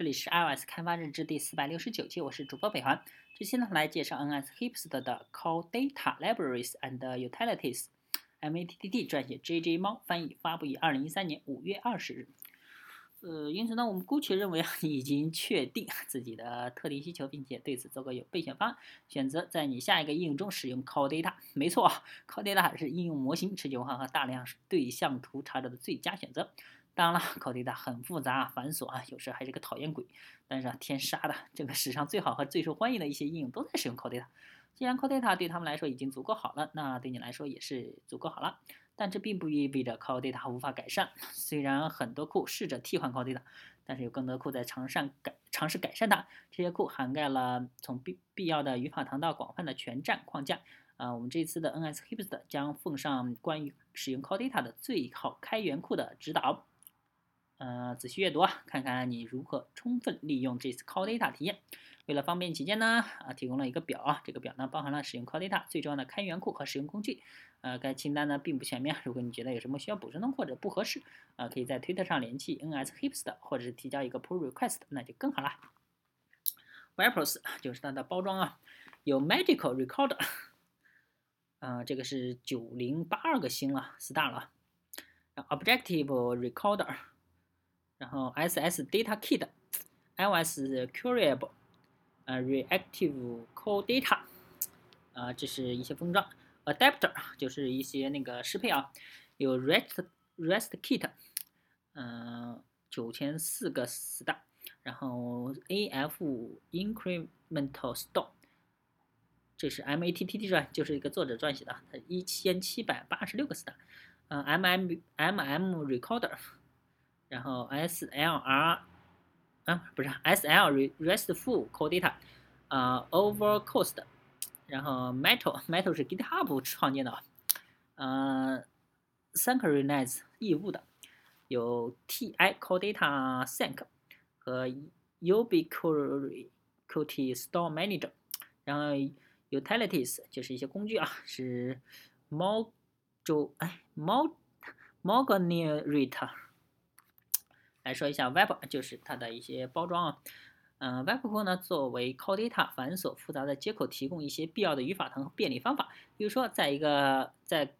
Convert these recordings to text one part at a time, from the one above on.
这里是 iOS 开发日志第四百六十九期，我是主播北环。这期呢来介绍 NSHipster 的 Call Data Libraries and Utilities，MATTT 撰写，JJ 猫翻译，发布于二零一三年五月二十日。呃，因此呢，我们姑且认为啊，你已经确定自己的特定需求，并且对此做个有备选方案，选择在你下一个应用中使用 Call Data。没错啊，Call Data 是应用模型持久化和大量对象图查找的最佳选择。当然了，Call Data 很复杂繁琐啊，有时还是个讨厌鬼。但是啊，天杀的，这个史上最好和最受欢迎的一些应用都在使用 Call Data。既然 Call Data 对他们来说已经足够好了，那对你来说也是足够好了。但这并不意味着 Call Data 无法改善。虽然很多库试着替换 Call Data，但是有更多库在尝试改尝试改善它。这些库涵盖了从必必要的语法堂到广泛的全站框架。啊，我们这次的 NSHipster 将奉上关于使用 Call Data 的最好开源库的指导。呃，仔细阅读啊，看看你如何充分利用这次 Call Data 体验。为了方便起见呢，啊，提供了一个表啊，这个表呢包含了使用 Call Data 最重要的开源库和使用工具。呃，该清单呢并不全面，如果你觉得有什么需要补充的或者不合适，啊，可以在推特上联系 NS Hipst，或者是提交一个 Pull Request，那就更好了。Vipers 就是它的包装啊，有 Magical Recorder，啊，这个是九零八二个星了，star 了。Objective Recorder，然后 SS Data Kit，iOS Curable，呃，Reactive Call Data，啊，这是一些封装。Adapter 就是一些那个适配啊，有 REST REST Kit，嗯，九千四个 star，然后 AF Incremental Store，这是 MATTT 撰，就是一个作者撰写的，它一千七百八十六个 star，嗯，MM MM Recorder，然后 SLR，啊，不是 SL RESTful Call Data，啊，Overcost。然后 Metal Metal 是 GitHub 创建的，呃，Synchronize 异步的，有 TI Call Data Sync 和 Ubiquity Store Manager，然后 Utilities 就是一些工具啊，是猫周哎猫 Mogenerator，来说一下 Web 就是它的一些包装啊。嗯，WebCore 呢，作为 Call Data 繁琐复杂的接口，提供一些必要的语法和便利方法。比如说，在一个在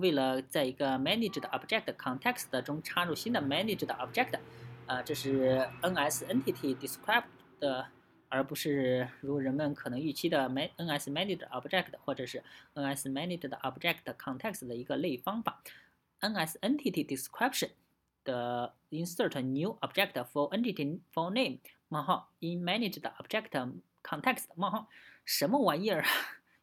为了在一个 Managed Object Context 中插入新的 Managed Object，啊，这是 NS Entity Described 的，而不是如人们可能预期的 NS Managed Object 或者是 NS Managed Object Context 的一个类方法。NS Entity Description 的 Insert New Object for Entity for Name。冒号 in managed object context 冒号什么玩意儿啊？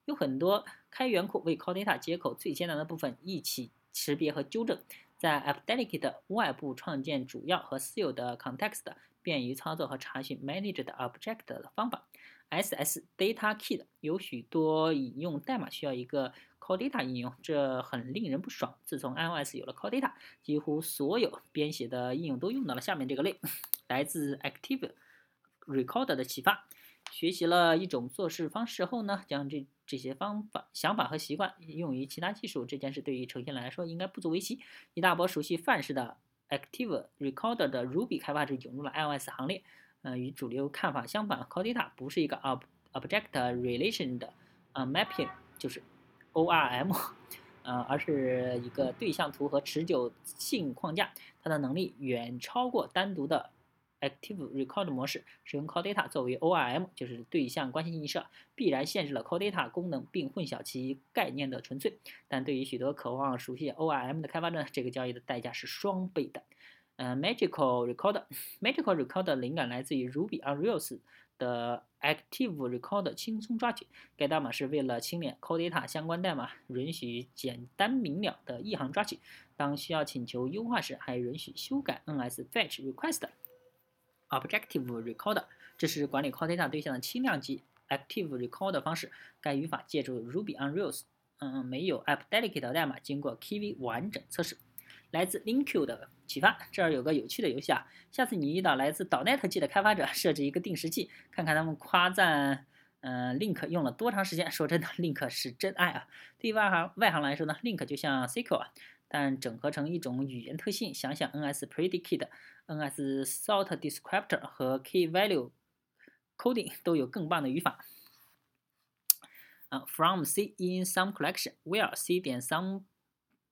有很多开源库为 Call Data 接口最艰难的部分一起识别和纠正，在 AppDelegate 外部创建主要和私有的 context，便于操作和查询 managed object 的方法。SS Data Kit 有许多引用代码需要一个 Core Data 应用，这很令人不爽。自从 iOS 有了 Core Data，几乎所有编写的应用都用到了下面这个类，来自 Active。Recorder 的启发，学习了一种做事方式后呢，将这这些方法、想法和习惯用于其他技术，这件事对于程序员来说应该不足为奇。一大波熟悉范式的 Active Recorder 的 Ruby 开发者涌入了 iOS 行列。呃，与主流看法相反，Core Data 不是一个 Ob Object Relation 的呃 Mapping，就是 ORM，呃，而是一个对象图和持久性框架。它的能力远超过单独的。Active Record 模式使用 Call Data 作为 ORM，就是对象关系映射，必然限制了 Call Data 功能并混淆其概念的纯粹。但对于许多渴望熟悉 ORM 的开发者，这个交易的代价是双倍的。呃，Magical Recorder，Magical Recorder 灵感来自于 Ruby on Rails 的 Active Record 轻松抓取。该代码是为了清理 Call Data 相关代码，允许简单明了的一行抓取。当需要请求优化时，还允许修改 NS Fetch Request。Objective Recorder，这是管理 CoData 对象的轻量级 Active Recorder 方式。该语法借助 Ruby on Rails，嗯，没有 AppDelegate 代码经过 Kv 完整测试。来自 Link 的启发，这儿有个有趣的游戏啊。下次你遇到来自 .NET 系的开发者，设置一个定时器，看看他们夸赞，嗯，Link 用了多长时间。说真的，Link 是真爱啊。对外行外行来说呢，Link 就像 SQL 啊，但整合成一种语言特性，想想 NS Predicate、NS Sort Descriptor 和 Key Value Coding 都有更棒的语法。啊，from C in some collection where C 点 some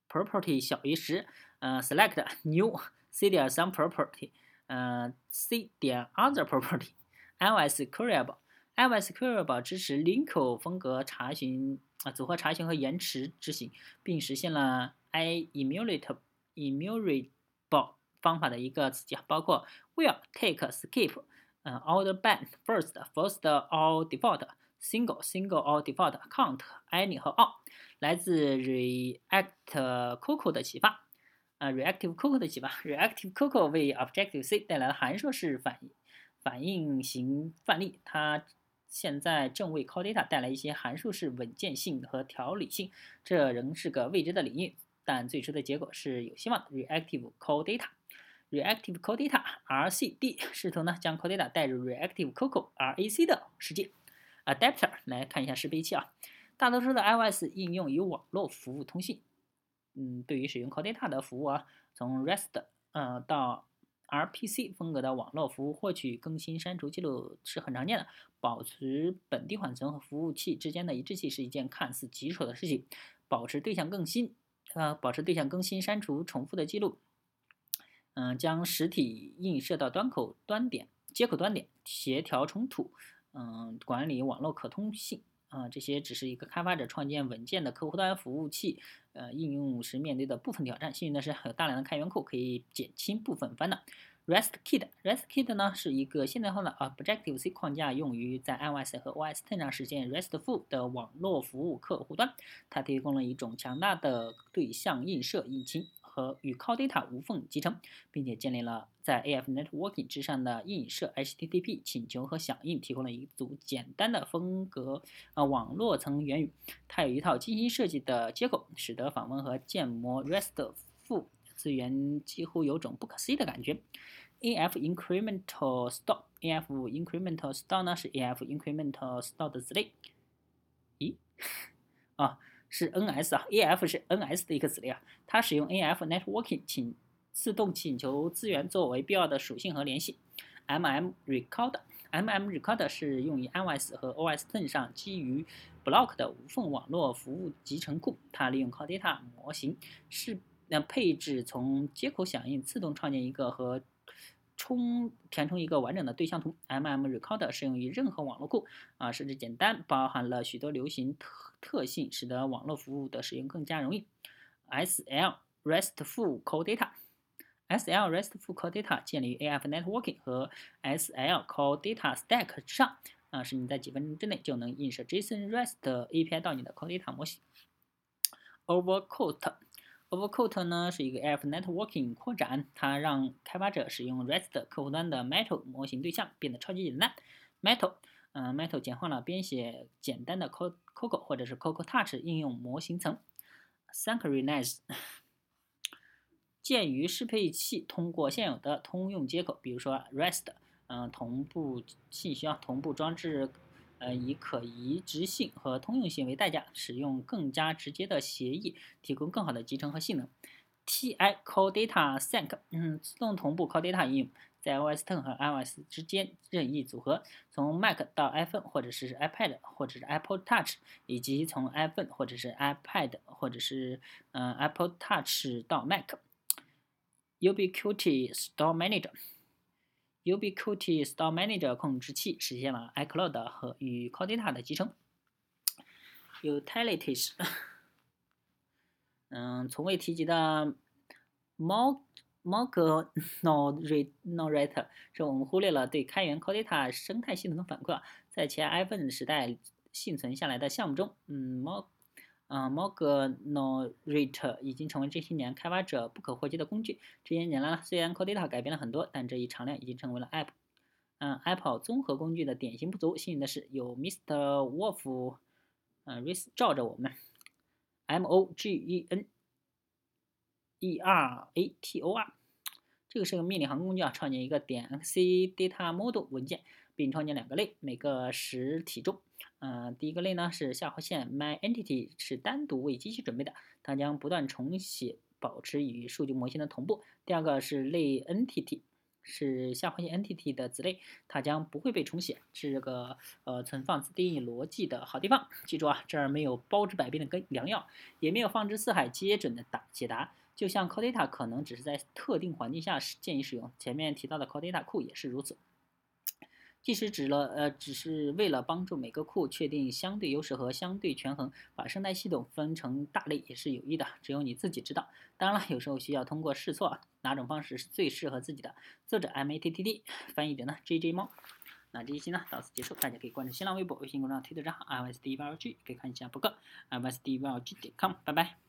property 小于十，呃，select new C 点 some property，呃，C 点 other property，iOS Queryable，iOS Queryable 支持 link 风格查询啊，组合查询和延迟执行，并实现了 i immutable immutable 方法的一个子集，包括 will take skip，呃，order by first first or default。single single or default count any 和 all 来自 React Coco 的启发，啊，Reactive Coco 的启发，Reactive Coco 为 Objective C 带来了函数式反反应型范例，它现在正为 Core Data 带来一些函数式稳健性和条理性，这仍是个未知的领域，但最初的结果是有希望的。Reactive Core Data，Reactive Core Data RCD 试图呢将 Core Data 带入 Reactive Coco RAC 的世界。Adapter 来看一下适配器啊，大多数的 iOS 应用于网络服务通信。嗯，对于使用 Core Data 的服务啊，从 REST 呃到 RPC 风格的网络服务获取更新删除记录是很常见的。保持本地缓存和服务器之间的一致性是一件看似棘手的事情。保持对象更新，呃，保持对象更新删除重复的记录。嗯，将实体映射到端口端点接口端点协调冲突。嗯，管理网络可通性啊，这些只是一个开发者创建稳健的客户端服务器呃应用时面对的部分挑战。幸运的是，还有大量的开源库可以减轻部分烦恼。RESTKit，RESTKit 呢是一个现代化的 Objective C 框架，用于在 iOS 和 OS X 上实现 RESTful 的网络服务客户端。它提供了一种强大的对象映射引擎。和与 Core Data 无缝集成，并且建立了在 AF Networking 之上的映射 HTTP 请求和响应，提供了一组简单的风格啊网络层源语。它有一套精心设计的接口，使得访问和建模 REST 资源几乎有种不可思议的感觉。AF Incremental Store，AF Incremental Store 呢是 AF Incremental Store 的子类。咦？啊？是 NS 啊，AF 是 NS 的一个子类啊，它使用 AF Networking 请自动请求资源作为必要的属性和联系。MM record MM record 是用于 iOS 和 OS X 上基于 Block 的无缝网络服务集成库，它利用 Core Data 模型是那配置从接口响应自动创建一个和充填充一个完整的对象图。MM Recorder 适用于任何网络库啊，设置简单，包含了许多流行特。特性使得网络服务的使用更加容易。SL RESTful Core Data，SL RESTful Core Data 建立于 AF Networking 和 SL Core Data Stack 之上，啊，使你在几分钟之内就能映射 JSON REST API 到你的 Core Data 模型。Overcoat Overcoat 呢是一个 AF Networking 扩展，它让开发者使用 REST 客户端的 Metal 模型对象变得超级简单。Metal。嗯，Metal 简化了编写简单的 Coco 或者是 Coco Touch 应用模型层。Synchronize，鉴于适配器通过现有的通用接口，比如说 REST，嗯，同步信息啊，同步装置，呃，以可移植性和通用性为代价，使用更加直接的协议，提供更好的集成和性能。TI Core Data Sync，嗯，自动同步 Core Data 应用。在 OS Ten 和 iOS 之间任意组合，从 Mac 到 iPhone 或者是 iPad 或者是 Apple Touch，以及从 iPhone 或者是 iPad 或者是嗯 Apple Touch 到 Mac。Ubiquiti Store Manager Ubiquiti Store Manager 控制器实现了 iCloud 和与 Core Data 的集成。Utilities，嗯，从未提及的猫。m o g No Narrator 是我们忽略了对开源 Core Data 生态系统的反馈。在前 iPhone 时代幸存下来的项目中，嗯，Mog，嗯，Mog Narrator 已经成为这些年开发者不可或缺的工具。这些年来，虽然 Codata 改变了很多，但这一常量已经成为了 App，嗯，Apple 综合工具的典型不足。幸运的是，有 Mr. Wolf，嗯，Ris 罩着我们，M O G E N E R A T O R。这个是个命令行工具啊，创建一个点 .c data model 文件，并创建两个类，每个实体中，呃，第一个类呢是下划线 my entity 是单独为机器准备的，它将不断重写保持与数据模型的同步。第二个是类 entity，是下划线 entity 的子类，它将不会被重写，是个呃存放自定义逻辑的好地方。记住啊，这儿没有包治百病的根良药，也没有放之四海皆准的答解答。就像 core data 可能只是在特定环境下建议使用，前面提到的 core data 库也是如此。即使指了呃，只是为了帮助每个库确定相对优势和相对权衡，把生态系统分成大类也是有益的，只有你自己知道。当然了，有时候需要通过试错，哪种方式是最适合自己的。作者 M A T T D，翻译者呢 J J 猫。那这一期呢到此结束，大家可以关注新浪微博、微信公众号、推特账号 i s d v l g，可以看一下博客 i s d v l g 点 com，拜拜。